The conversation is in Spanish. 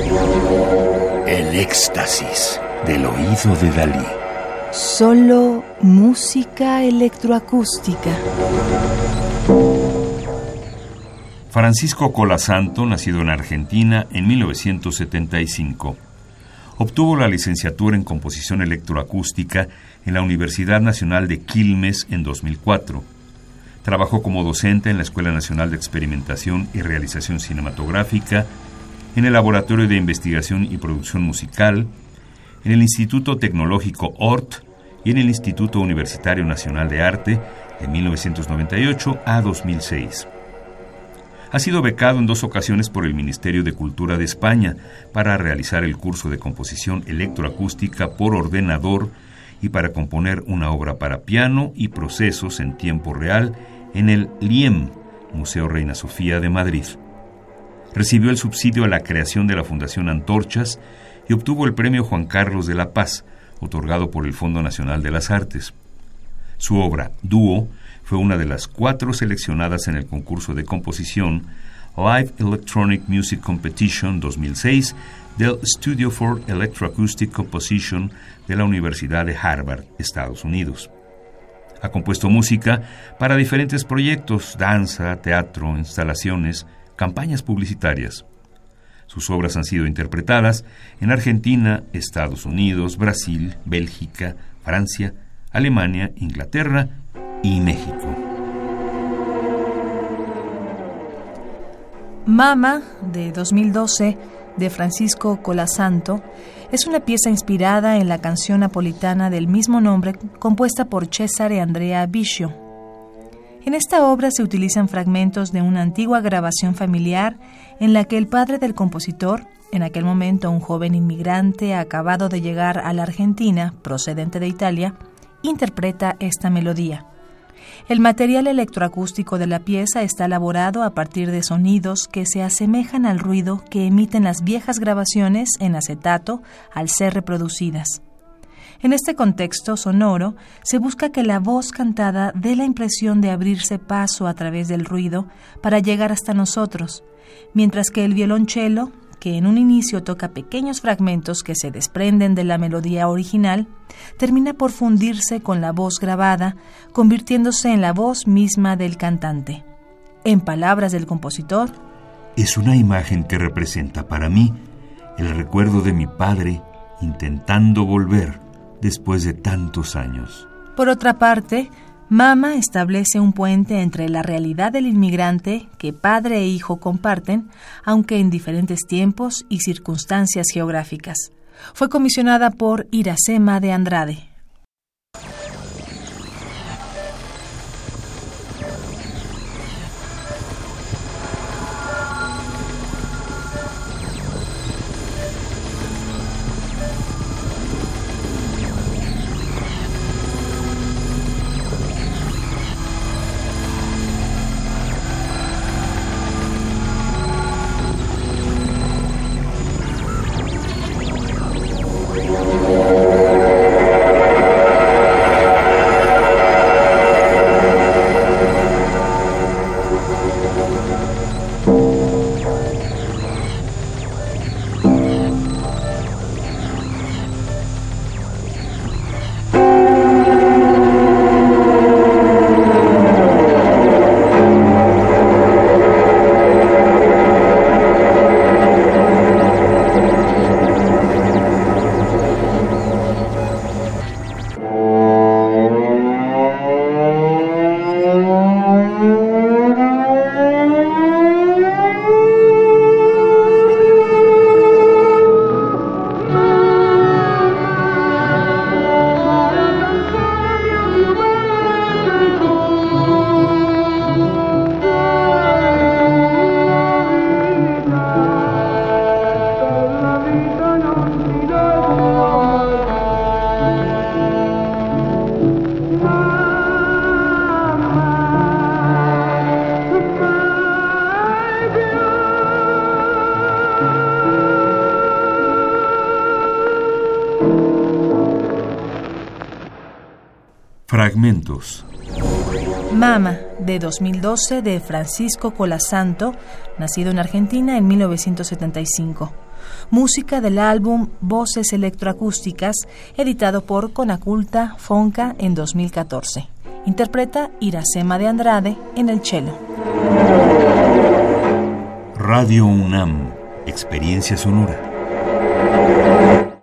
El éxtasis del oído de Dalí. Solo música electroacústica. Francisco Colasanto, nacido en Argentina en 1975. Obtuvo la licenciatura en composición electroacústica en la Universidad Nacional de Quilmes en 2004. Trabajó como docente en la Escuela Nacional de Experimentación y Realización Cinematográfica, en el Laboratorio de Investigación y Producción Musical, en el Instituto Tecnológico ORT y en el Instituto Universitario Nacional de Arte de 1998 a 2006. Ha sido becado en dos ocasiones por el Ministerio de Cultura de España para realizar el curso de composición electroacústica por ordenador y para componer una obra para piano y procesos en tiempo real en el LIEM, Museo Reina Sofía de Madrid. Recibió el subsidio a la creación de la Fundación Antorchas y obtuvo el Premio Juan Carlos de la Paz, otorgado por el Fondo Nacional de las Artes. Su obra, Dúo, fue una de las cuatro seleccionadas en el concurso de composición Live Electronic Music Competition 2006 del Studio for Electroacoustic Composition de la Universidad de Harvard, Estados Unidos. Ha compuesto música para diferentes proyectos, danza, teatro, instalaciones, campañas publicitarias. Sus obras han sido interpretadas en Argentina, Estados Unidos, Brasil, Bélgica, Francia, Alemania, Inglaterra y México. Mama, de 2012, de Francisco Colasanto, es una pieza inspirada en la canción napolitana del mismo nombre compuesta por Cesare Andrea Biscio. En esta obra se utilizan fragmentos de una antigua grabación familiar en la que el padre del compositor, en aquel momento un joven inmigrante acabado de llegar a la Argentina, procedente de Italia, interpreta esta melodía. El material electroacústico de la pieza está elaborado a partir de sonidos que se asemejan al ruido que emiten las viejas grabaciones en acetato al ser reproducidas. En este contexto sonoro se busca que la voz cantada dé la impresión de abrirse paso a través del ruido para llegar hasta nosotros, mientras que el violonchelo que en un inicio toca pequeños fragmentos que se desprenden de la melodía original, termina por fundirse con la voz grabada, convirtiéndose en la voz misma del cantante. En palabras del compositor, es una imagen que representa para mí el recuerdo de mi padre intentando volver después de tantos años. Por otra parte, Mama establece un puente entre la realidad del inmigrante que padre e hijo comparten, aunque en diferentes tiempos y circunstancias geográficas. Fue comisionada por Iracema de Andrade. Fragmentos. Mama, de 2012, de Francisco Colasanto, nacido en Argentina en 1975. Música del álbum Voces Electroacústicas, editado por Conaculta Fonca en 2014. Interpreta Iracema de Andrade en el cello. Radio UNAM, Experiencia Sonora.